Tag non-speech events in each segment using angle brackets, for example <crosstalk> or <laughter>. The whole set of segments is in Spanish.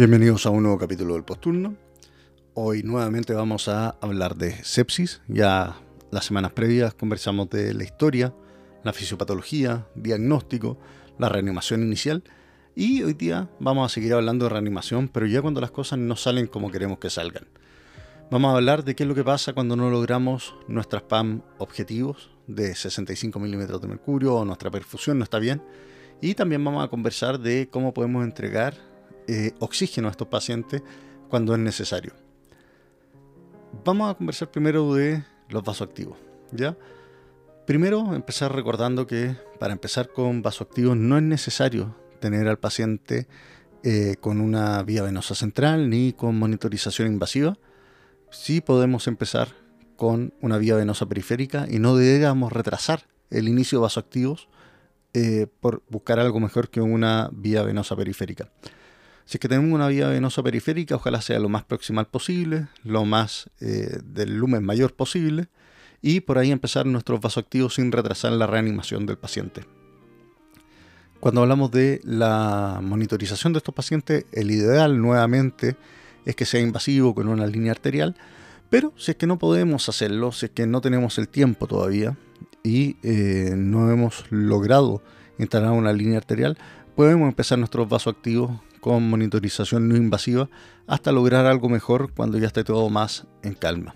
Bienvenidos a un nuevo capítulo del Posturno. Hoy nuevamente vamos a hablar de sepsis. Ya las semanas previas conversamos de la historia, la fisiopatología, diagnóstico, la reanimación inicial. Y hoy día vamos a seguir hablando de reanimación, pero ya cuando las cosas no salen como queremos que salgan. Vamos a hablar de qué es lo que pasa cuando no logramos nuestras PAM objetivos de 65 milímetros de mercurio o nuestra perfusión no está bien. Y también vamos a conversar de cómo podemos entregar eh, oxígeno a estos pacientes cuando es necesario. Vamos a conversar primero de los vasoactivos. ¿ya? Primero, empezar recordando que para empezar con vasoactivos no es necesario tener al paciente eh, con una vía venosa central ni con monitorización invasiva. Sí podemos empezar con una vía venosa periférica y no debemos retrasar el inicio de vasoactivos eh, por buscar algo mejor que una vía venosa periférica. Si es que tenemos una vía venosa periférica, ojalá sea lo más proximal posible, lo más eh, del lumen mayor posible, y por ahí empezar nuestros vasoactivos sin retrasar la reanimación del paciente. Cuando hablamos de la monitorización de estos pacientes, el ideal nuevamente es que sea invasivo con una línea arterial, pero si es que no podemos hacerlo, si es que no tenemos el tiempo todavía y eh, no hemos logrado instalar una línea arterial, podemos empezar nuestros vasoactivos con monitorización no invasiva hasta lograr algo mejor cuando ya esté todo más en calma.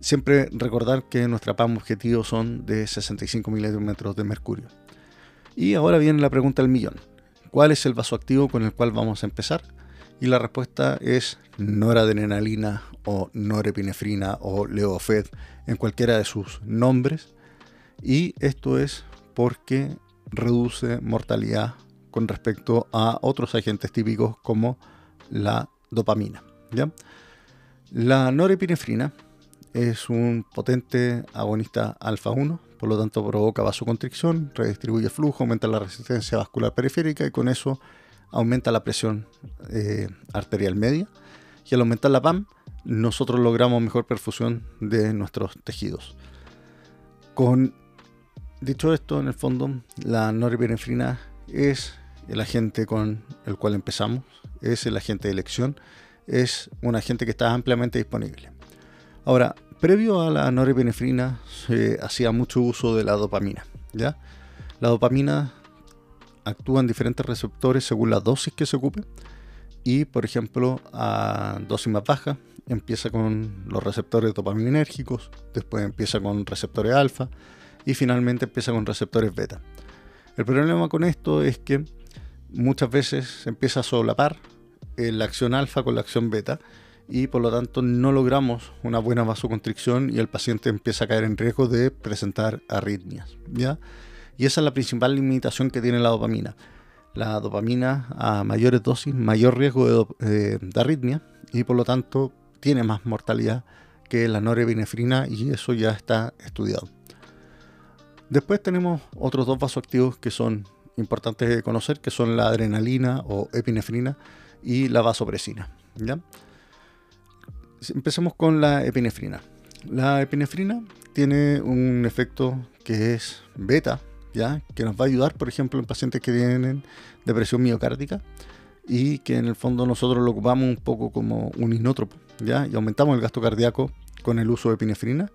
Siempre recordar que nuestra PAM objetivo son de 65 milímetros de mercurio. Y ahora viene la pregunta del millón. ¿Cuál es el vasoactivo con el cual vamos a empezar? Y la respuesta es noradrenalina o norepinefrina o leofed en cualquiera de sus nombres. Y esto es porque reduce mortalidad con respecto a otros agentes típicos como la dopamina. La norepinefrina es un potente agonista alfa 1, por lo tanto provoca vasoconstricción, redistribuye flujo, aumenta la resistencia vascular periférica y con eso aumenta la presión eh, arterial media. Y al aumentar la PAM, nosotros logramos mejor perfusión de nuestros tejidos. Con dicho esto, en el fondo, la norepinefrina es el agente con el cual empezamos, es el agente de elección, es un agente que está ampliamente disponible. Ahora, previo a la norepinefrina se hacía mucho uso de la dopamina, ¿ya? La dopamina actúa en diferentes receptores según la dosis que se ocupe y, por ejemplo, a dosis más baja empieza con los receptores dopaminérgicos, después empieza con receptores alfa y finalmente empieza con receptores beta. El problema con esto es que muchas veces empieza a solapar la acción alfa con la acción beta y por lo tanto no logramos una buena vasoconstricción y el paciente empieza a caer en riesgo de presentar arritmias. ¿ya? Y esa es la principal limitación que tiene la dopamina. La dopamina a mayores dosis, mayor riesgo de, eh, arritmia y por lo tanto tiene más mortalidad que la norepinefrina y eso ya está estudiado. Después tenemos otros dos vasoactivos que son importantes de conocer, que son la adrenalina o epinefrina y la vasopresina. ¿ya? Empecemos con la epinefrina. La epinefrina tiene un efecto que es beta, ¿ya? que nos va a ayudar, por ejemplo, en pacientes que tienen depresión miocárdica y que en el fondo nosotros lo ocupamos un poco como un inótropo ¿ya? y aumentamos el gasto cardíaco con el uso de epinefrina.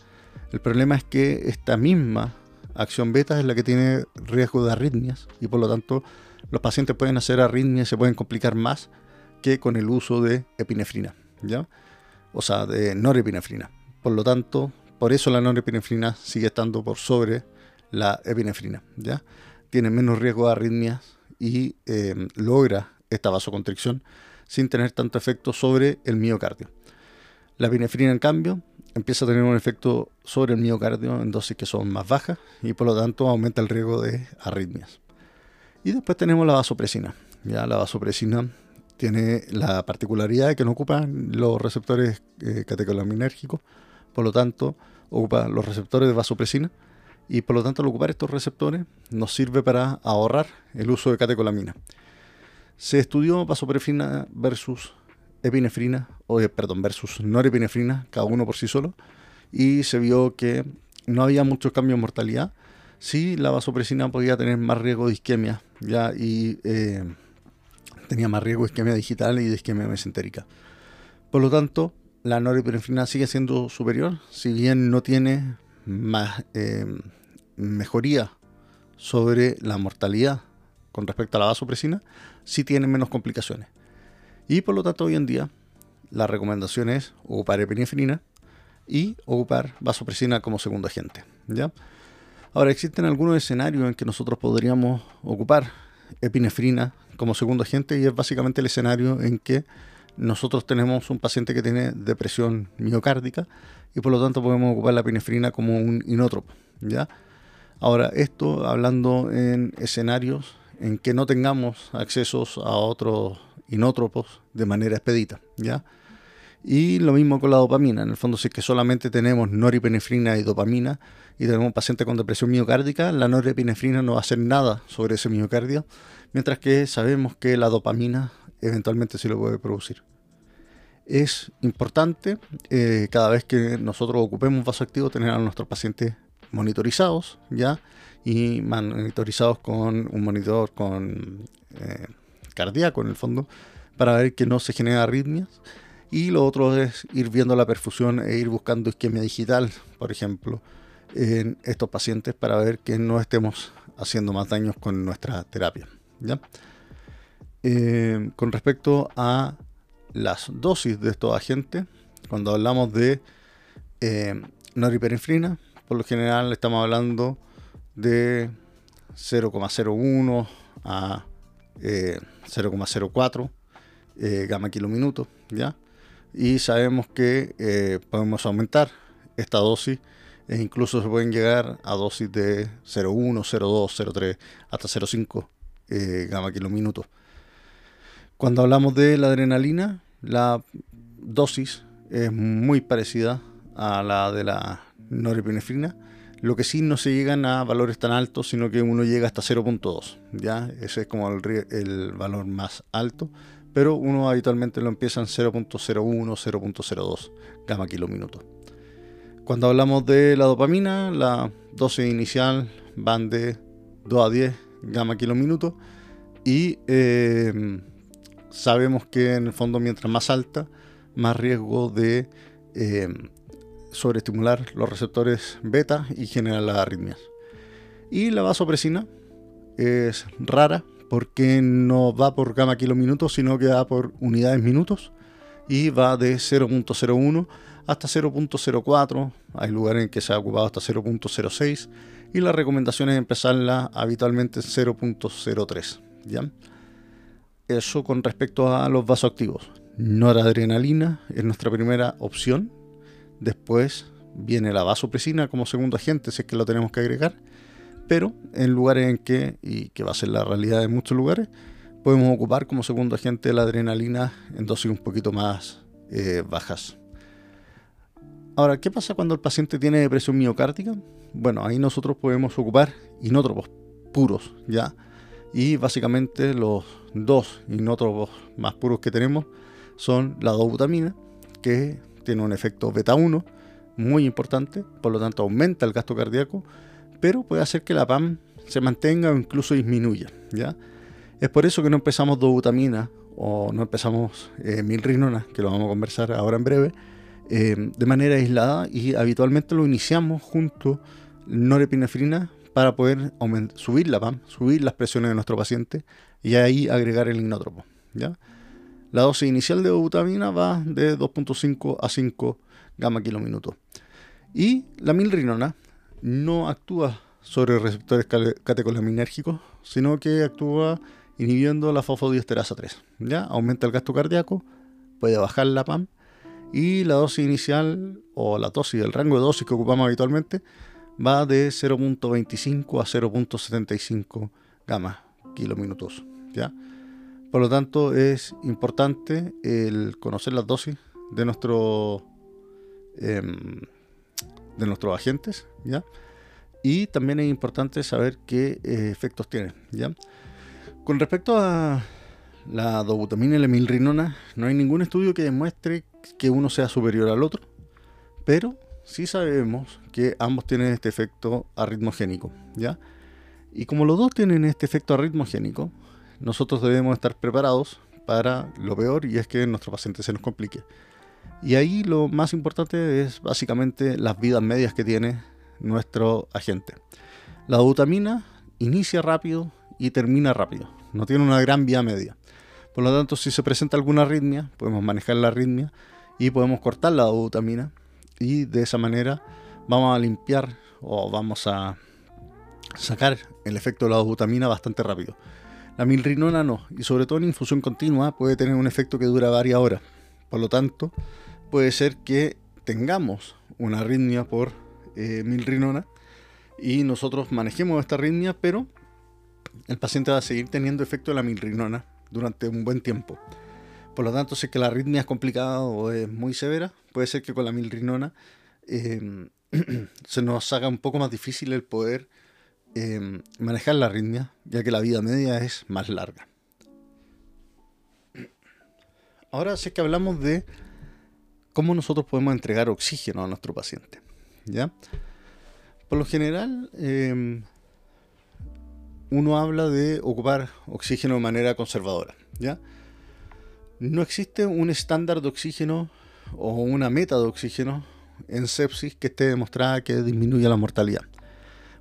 El problema es que esta misma acción beta es la que tiene riesgo de arritmias y por lo tanto los pacientes pueden hacer arritmias y se pueden complicar más que con el uso de epinefrina, ¿ya? O sea, de norepinefrina. Por lo tanto, por eso la norepinefrina sigue estando por sobre la epinefrina, ¿ya? Tiene menos riesgo de arritmias y eh, logra esta vasoconstricción sin tener tanto efecto sobre el miocardio. La epinefrina, en cambio, empieza a tener un efecto sobre el miocardio en dosis que son más bajas y por lo tanto aumenta el riesgo de arritmias. Y después tenemos la vasopresina. Ya la vasopresina tiene la particularidad de que no ocupa los receptores eh, catecolaminérgicos, por lo tanto ocupa los receptores de vasopresina y por lo tanto al ocupar estos receptores nos sirve para ahorrar el uso de catecolamina. Se estudió vasopresina versus epinefrina, o eh, perdón, versus norepinefrina, cada uno por sí solo, y se vio que no había muchos cambios en mortalidad. Sí, la vasopresina podía tener más riesgo de isquemia, ya, y eh, tenía más riesgo de isquemia digital y de isquemia mesentérica. Por lo tanto, la norepinefrina sigue siendo superior, si bien no tiene más eh, mejoría sobre la mortalidad con respecto a la vasopresina, sí tiene menos complicaciones. Y por lo tanto, hoy en día, la recomendación es ocupar epinefrina y ocupar vasopresina como segundo agente. ¿ya? Ahora, existen algunos escenarios en que nosotros podríamos ocupar epinefrina como segundo agente y es básicamente el escenario en que nosotros tenemos un paciente que tiene depresión miocárdica y por lo tanto podemos ocupar la epinefrina como un inótropo. ¿ya? Ahora, esto hablando en escenarios en que no tengamos accesos a otros inótropos de manera expedita. ¿ya? Y lo mismo con la dopamina. En el fondo, si es que solamente tenemos noripinefrina y dopamina y tenemos un paciente con depresión miocárdica, la noripinefrina no va a hacer nada sobre ese miocardio, mientras que sabemos que la dopamina eventualmente sí lo puede producir. Es importante eh, cada vez que nosotros ocupemos vasoactivo tener a nuestros pacientes monitorizados ya y monitorizados con un monitor con eh, cardíaco en el fondo para ver que no se genera arritmias y lo otro es ir viendo la perfusión e ir buscando isquemia digital, por ejemplo, en estos pacientes para ver que no estemos haciendo más daños con nuestra terapia. ¿ya? Eh, con respecto a las dosis de estos agentes, cuando hablamos de eh, noripinefrina, por lo general estamos hablando de 0,01 a 0,04 eh, gamma kilominuto, ¿ya? y sabemos que eh, podemos aumentar esta dosis e incluso se pueden llegar a dosis de 0,1, 0,2, 0,3 hasta 0,5 eh, gamma kilominutos. Cuando hablamos de la adrenalina, la dosis es muy parecida a la de la norepinefrina, lo que sí no se llegan a valores tan altos, sino que uno llega hasta 0.2, ¿ya? Ese es como el, el valor más alto pero uno habitualmente lo empieza en 0.01, 0.02 gamma kilominuto. Cuando hablamos de la dopamina, la dosis inicial van de 2 a 10 gamma kilominuto y eh, sabemos que en el fondo mientras más alta, más riesgo de eh, sobreestimular los receptores beta y generar las arritmias. Y la vasopresina es rara, porque no va por gamma kilominutos, sino que va por unidades minutos y va de 0.01 hasta 0.04. Hay lugares en que se ha ocupado hasta 0.06 y la recomendación es empezarla habitualmente en 0.03. ¿ya? Eso con respecto a los vasoactivos. Noradrenalina es nuestra primera opción. Después viene la vasopresina como segundo agente, si es que lo tenemos que agregar pero en lugares en que, y que va a ser la realidad de muchos lugares, podemos ocupar como segundo agente la adrenalina en dosis un poquito más eh, bajas. Ahora, ¿qué pasa cuando el paciente tiene depresión miocárdica? Bueno, ahí nosotros podemos ocupar inótropos puros, ¿ya? Y básicamente los dos inótropos más puros que tenemos son la dobutamina, que tiene un efecto beta 1 muy importante, por lo tanto aumenta el gasto cardíaco, pero puede hacer que la PAM se mantenga o incluso disminuya. ¿ya? Es por eso que no empezamos dobutamina o no empezamos eh, milrinona, que lo vamos a conversar ahora en breve, eh, de manera aislada y habitualmente lo iniciamos junto norepinefrina para poder subir la PAM, subir las presiones de nuestro paciente y ahí agregar el inótropo. ¿ya? La dosis inicial de dobutamina va de 2.5 a 5 gamma kilominutos. Y la milrinona no actúa sobre receptores catecolaminérgicos, sino que actúa inhibiendo la fosfodiesterasa 3. ¿ya? Aumenta el gasto cardíaco, puede bajar la PAM y la dosis inicial o la dosis, el rango de dosis que ocupamos habitualmente va de 0.25 a 0.75 gamma kilominutos. ¿ya? Por lo tanto, es importante el conocer las dosis de em, de nuestros agentes, ¿ya? Y también es importante saber qué eh, efectos tienen, ¿ya? Con respecto a la dobutamina y la milrinona, no hay ningún estudio que demuestre que uno sea superior al otro, pero sí sabemos que ambos tienen este efecto arritmogénico, ¿ya? Y como los dos tienen este efecto arritmogénico, nosotros debemos estar preparados para lo peor y es que nuestro paciente se nos complique. Y ahí lo más importante es básicamente las vidas medias que tiene nuestro agente. La dobutamina inicia rápido y termina rápido. No tiene una gran vía media. Por lo tanto, si se presenta alguna arritmia, podemos manejar la arritmia y podemos cortar la dobutamina y de esa manera vamos a limpiar o vamos a sacar el efecto de la dobutamina bastante rápido. La milrinona no, y sobre todo en infusión continua puede tener un efecto que dura varias horas. Por lo tanto, puede ser que tengamos una arritmia por eh, milrinona y nosotros manejemos esta arritmia, pero el paciente va a seguir teniendo efecto de la milrinona durante un buen tiempo. Por lo tanto, si es que la arritmia es complicada o es muy severa, puede ser que con la milrinona em, <clears throat> se nos haga un poco más difícil el poder em, manejar la arritmia, ya que la vida media es más larga. Ahora sí que hablamos de cómo nosotros podemos entregar oxígeno a nuestro paciente. ¿ya? Por lo general, em, uno habla de ocupar oxígeno de manera conservadora. ¿ya? No existe un estándar de oxígeno o una meta de oxígeno en sepsis que esté demostrada que disminuya la mortalidad.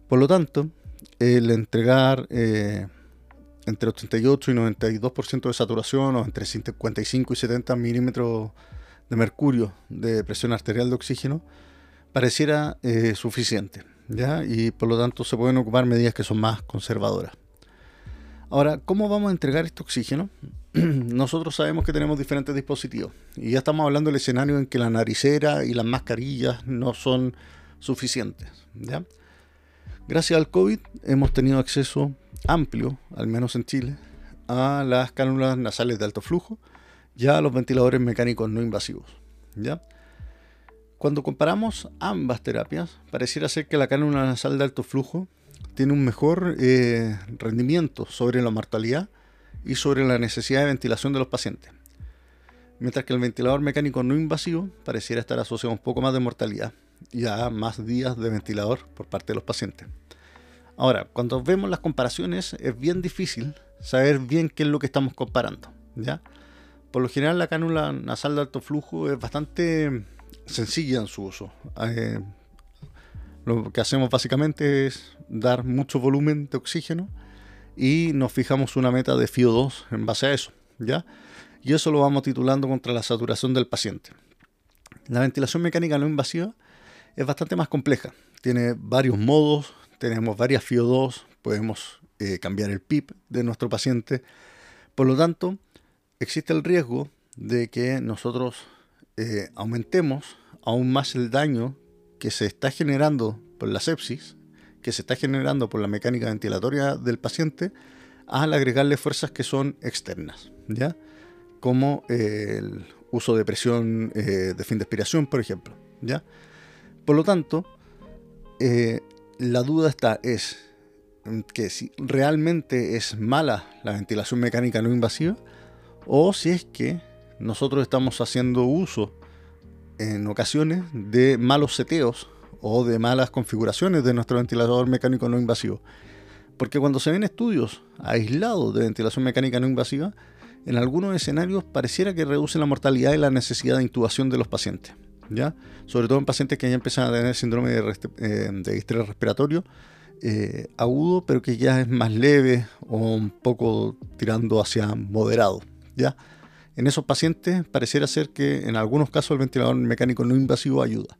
Por lo tanto, el entregar eh, entre 88 y 92% de saturación o entre 55 y 70 milímetros de mercurio de presión arterial de oxígeno pareciera eh, suficiente. ¿ya? Y por lo tanto se pueden ocupar medidas que son más conservadoras. Ahora, ¿cómo vamos a entregar este oxígeno? <clears throat> Nosotros sabemos que tenemos diferentes dispositivos y ya estamos hablando del escenario en que la naricera y las mascarillas no son suficientes. ¿ya? Gracias al COVID hemos tenido acceso amplio, al menos en Chile, a las cánulas nasales de alto flujo y a los ventiladores mecánicos no invasivos. ¿ya? Cuando comparamos ambas terapias, pareciera ser que la cánula nasal de alto flujo tiene un mejor eh, rendimiento sobre la mortalidad y sobre la necesidad de ventilación de los pacientes. Mientras que el ventilador mecánico no invasivo pareciera estar asociado a un poco más de mortalidad y a más días de ventilador por parte de los pacientes. Ahora, cuando vemos las comparaciones es bien difícil saber bien qué es lo que estamos comparando. ¿ya? Por lo general la cánula nasal de alto flujo es bastante sencilla en su uso. Eh, lo que hacemos básicamente es dar mucho volumen de oxígeno y nos fijamos una meta de FIO2 en base a eso, ¿ya? Y eso lo vamos titulando contra la saturación del paciente. La ventilación mecánica no invasiva es bastante más compleja. Tiene varios modos, tenemos varias FIO2, podemos eh, cambiar el PIP de nuestro paciente. Por lo tanto, existe el riesgo de que nosotros eh, aumentemos aún más el daño que se está generando por la sepsis, que se está generando por la mecánica ventilatoria del paciente, al agregarle fuerzas que son externas, ¿ya? Como el uso de presión eh, de fin de expiración, por ejemplo, ¿ya? Por lo tanto, la duda está es que si realmente es mala la ventilación mecánica no invasiva o si es que nosotros estamos haciendo uso en ocasiones de malos seteos o de malas configuraciones de nuestro ventilador mecánico no invasivo. Porque cuando se ven estudios aislados de ventilación mecánica no invasiva, en algunos escenarios pareciera que reduce la mortalidad y la necesidad de intubación de los pacientes. Sobre todo en pacientes que ya empiezan a tener síndrome de, eh, estrés respiratorio eh, agudo, pero que ya es más leve o un poco tirando hacia moderado. ¿ya? En esos pacientes pareciera ser que en algunos casos el ventilador mecánico no invasivo ayuda.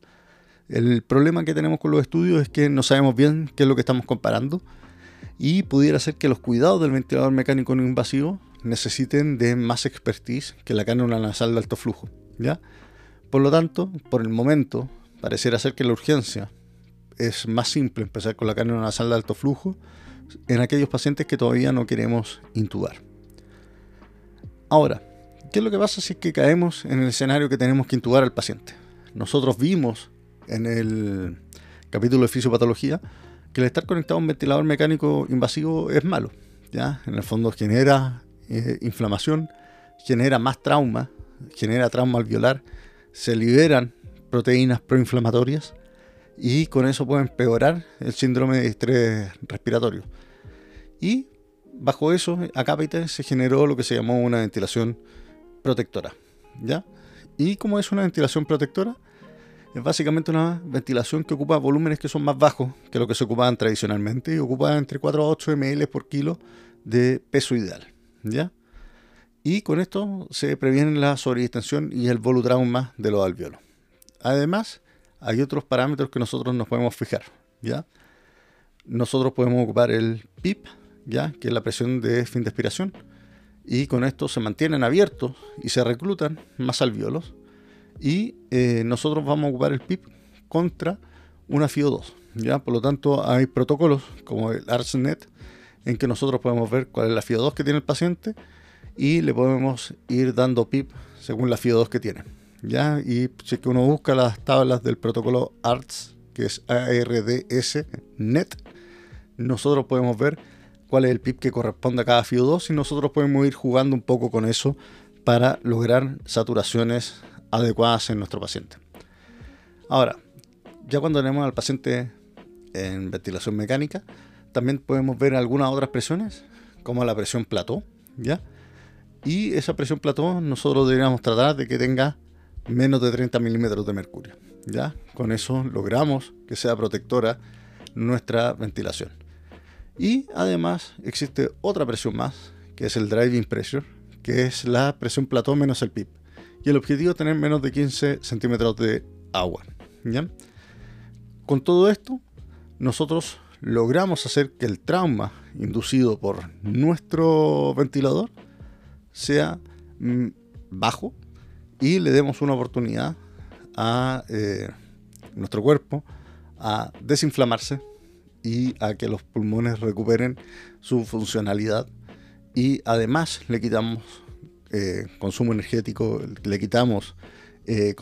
El problema que tenemos con los estudios es que no sabemos bien qué es lo que estamos comparando y pudiera ser que los cuidados del ventilador mecánico no invasivo necesiten de más expertise que la cánula nasal de alto flujo. ¿ya? Por lo tanto, por el momento, pareciera ser que la urgencia es más simple empezar con la cánula nasal de alto flujo en aquellos pacientes que todavía no queremos intubar. Ahora, ¿Qué es lo que pasa si es que caemos en el escenario que tenemos que intubar al paciente? Nosotros vimos en el capítulo de fisiopatología que el estar conectado a un ventilador mecánico invasivo es malo. ¿ya? En el fondo genera eh, inflamación, genera más trauma, genera trauma alveolar, se liberan proteínas proinflamatorias y con eso puede empeorar el síndrome de estrés respiratorio. Y bajo eso, a cápita, se generó lo que se llamó una ventilación protectora. ¿Ya? Y como es una ventilación protectora, es básicamente una ventilación que ocupa volúmenes que son más bajos que lo que se ocupaban tradicionalmente y ocupa entre 4 a 8 ml por kilo de peso ideal. ¿Ya? Y con esto se previene la sobredistensión y el volutrauma de los alveolos. Además, hay otros parámetros que nosotros nos podemos fijar. ¿ya? Nosotros podemos ocupar el PIP, ¿ya? que es la presión de fin de expiración, y con esto se mantienen abiertos y se reclutan más alveolos. Y eh, nosotros vamos a ocupar el PIP contra una FIO2. ¿ya? Por lo tanto, hay protocolos como el ARSNet en que nosotros podemos ver cuál es la FIO2 que tiene el paciente y le podemos ir dando PIP según la FIO2 que tiene. ¿ya? Y si que uno busca las tablas del protocolo ARTS, que es ARDS NET, nosotros podemos ver cuál es el PIP que corresponde a cada FIO2 y nosotros podemos ir jugando un poco con eso para lograr saturaciones adecuadas en nuestro paciente. Ahora, ya cuando tenemos al paciente en ventilación mecánica, también podemos ver algunas otras presiones, como la presión plató, ¿ya? Y esa presión plató nosotros deberíamos tratar de que tenga menos de 30 milímetros de mercurio. ¿ya? Con eso logramos que sea protectora nuestra ventilación. Y además existe otra presión más, que es el driving pressure, que es la presión plató menos el PIP. Y el objetivo es tener menos de 15 centímetros de agua. ¿ya? Con todo esto, nosotros logramos hacer que el trauma inducido por nuestro ventilador sea mm, bajo y le demos una oportunidad a eh, nuestro cuerpo a desinflamarse y a que los pulmones recuperen su funcionalidad y además le quitamos eh, consumo energético, le quitamos eh,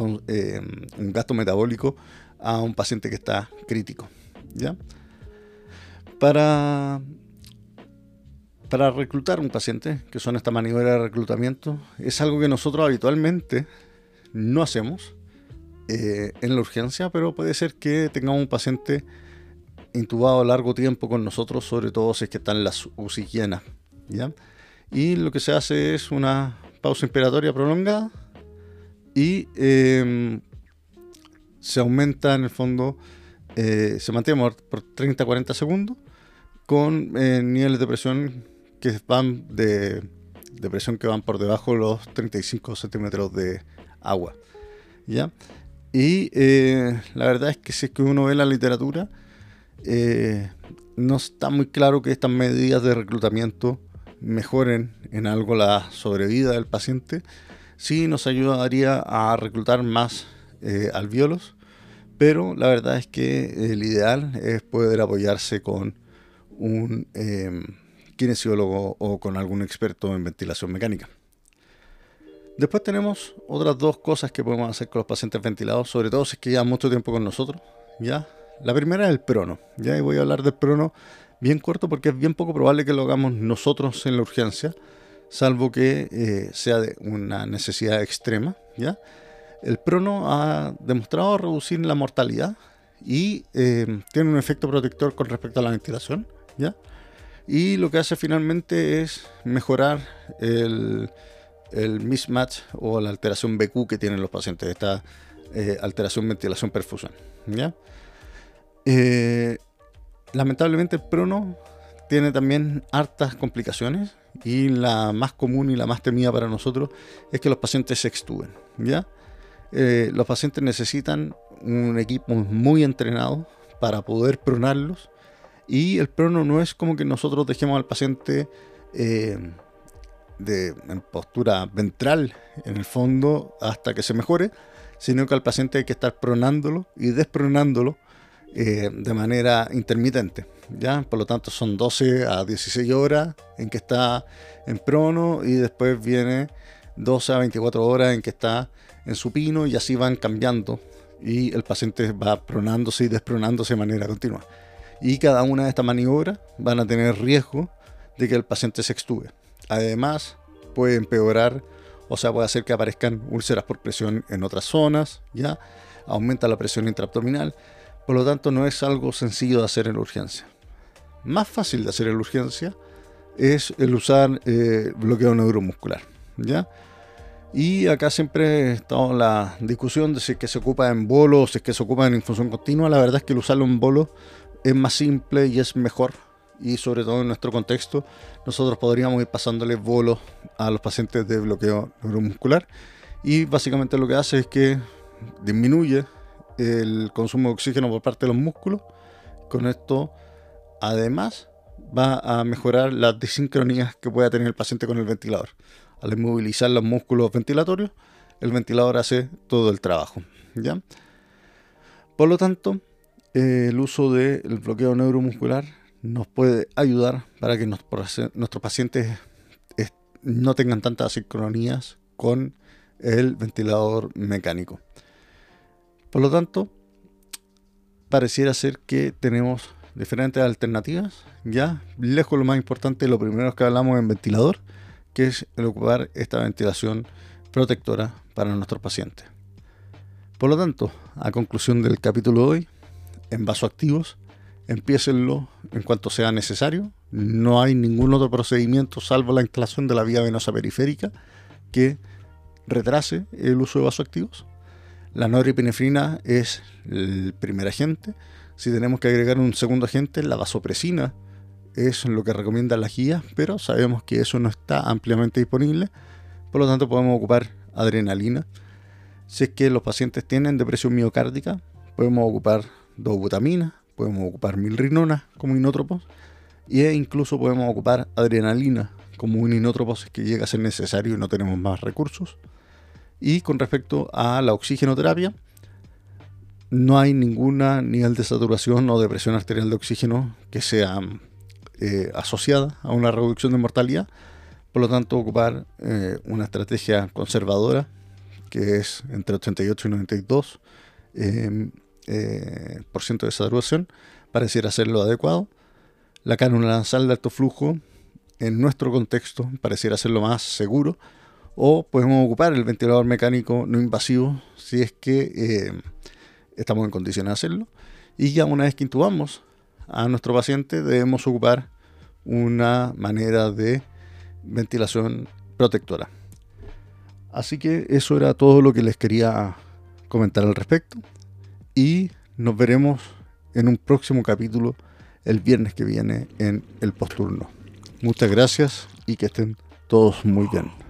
un gasto metabólico a un paciente que está crítico. ¿ya? Para para reclutar un paciente, que son esta maniobra de reclutamiento, es algo que nosotros habitualmente no hacemos eh, en la urgencia, pero puede ser que tengamos un paciente intubado largo tiempo con nosotros, sobre todo si es que están las UCI llenas. ¿ya? Y lo que se hace es una pausa inspiratoria prolongada y em, se aumenta en el fondo, eh, se mantiene por 30-40 segundos con eh, niveles de presión que van de, presión que van por debajo de los 35 centímetros de agua. ¿ya? Y eh, la verdad es que si que uno ve la literatura, eh, no está muy claro que estas medidas de reclutamiento mejoren en algo la sobrevida del paciente. Sí nos ayudaría a reclutar más eh, alveolos, pero la verdad es que el ideal es poder apoyarse con un kinesiólogo o con algún experto en ventilación mecánica. Después tenemos otras dos cosas que podemos hacer con los pacientes ventilados, sobre todo si es que llevan mucho tiempo con nosotros. ¿ya? La primera es el prono. ¿ya? Y voy a hablar del prono bien corto porque es bien poco probable que lo hagamos nosotros en la urgencia, salvo que eh, sea de una necesidad extrema. ¿ya? El prono ha demostrado reducir la mortalidad y eh, tiene un efecto protector con respecto a la ventilación. ¿ya? Y lo que hace finalmente es mejorar el, mismatch o la alteración BQ que tienen los pacientes, esta eh, alteración ventilación perfusión. ¿ya? Eh, lamentablemente el prono tiene también hartas complicaciones y la más común y la más temida para nosotros es que los pacientes se extuben. ¿ya? Eh, los pacientes necesitan un equipo muy entrenado para poder pronarlos y el prono no es como que nosotros dejemos al paciente eh, en postura ventral, en el fondo, hasta que se mejore, sino que al paciente hay que estar pronándolo y despronándolo eh, de manera intermitente. ¿ya? Por lo tanto, son 12 a 16 horas en que está en prono y después viene 12 a 24 horas en que está en supino y así van cambiando y el paciente va pronándose y despronándose de manera continua y cada una de estas maniobras van a tener riesgo de que el paciente se extube. Además, puede empeorar, o sea, puede hacer que aparezcan úlceras por presión en otras zonas, ya aumenta la presión intraabdominal, por lo tanto no es algo sencillo de hacer en la urgencia. Más fácil de hacer en la urgencia es el usar eh, bloqueo neuromuscular. ¿ya? Y acá siempre está la discusión de si es que se ocupa en bolo o si es que se ocupa en infusión continua. La verdad es que el usarlo en bolo es más simple y es mejor. Y sobre todo en nuestro contexto, nosotros podríamos ir pasándole bolos a los pacientes de bloqueo neuromuscular. Y básicamente lo que hace es que disminuye el consumo de oxígeno por parte de los músculos. Con esto, además, va a mejorar las desincronías que pueda tener el paciente con el ventilador al inmovilizar los músculos ventilatorios, el ventilador hace todo el trabajo. ¿ya? Por lo tanto, el uso del bloqueo neuromuscular nos puede ayudar para que nuestros pacientes no tengan tantas sincronías con el ventilador mecánico. Por lo tanto, pareciera ser que tenemos diferentes alternativas. Ya, lejos lo más importante, lo primero que hablamos en ventilador, que es el ocupar esta ventilación protectora para nuestros pacientes. Por lo tanto, a conclusión del capítulo de hoy, en vasoactivos, empiecenlo en cuanto sea necesario. No hay ningún otro procedimiento salvo la instalación de la vía venosa periférica que retrase el uso de vasoactivos. La noripinefrina es el primer agente. Si tenemos que agregar un segundo agente, la vasopresina es lo que recomienda la guía, pero sabemos que eso no está ampliamente disponible, por lo tanto podemos ocupar adrenalina. Si es que los pacientes tienen depresión miocárdica, podemos ocupar dobutamina, podemos ocupar milrinona como inótropos e incluso podemos ocupar adrenalina como un inótropo si es que llega a ser necesario y no tenemos más recursos. Y con respecto a la oxigenoterapia, no hay ninguna nivel de saturación o de presión arterial de oxígeno que sea eh, asociada a una reducción de mortalidad. Por lo tanto, ocupar eh, una estrategia conservadora, que es entre 88 y 92 em, eh, por ciento de saturación, pareciera ser lo adecuado. La cánula nasal de alto flujo, en nuestro contexto, pareciera ser lo más seguro. O podemos ocupar el ventilador mecánico no invasivo si es que estamos en condiciones de hacerlo. Y ya una vez que intubamos a nuestro paciente debemos ocupar una manera de ventilación protectora. Así que eso era todo lo que les quería comentar al respecto y nos veremos en un próximo capítulo el viernes que viene en el posturno. Muchas gracias y que estén todos muy bien.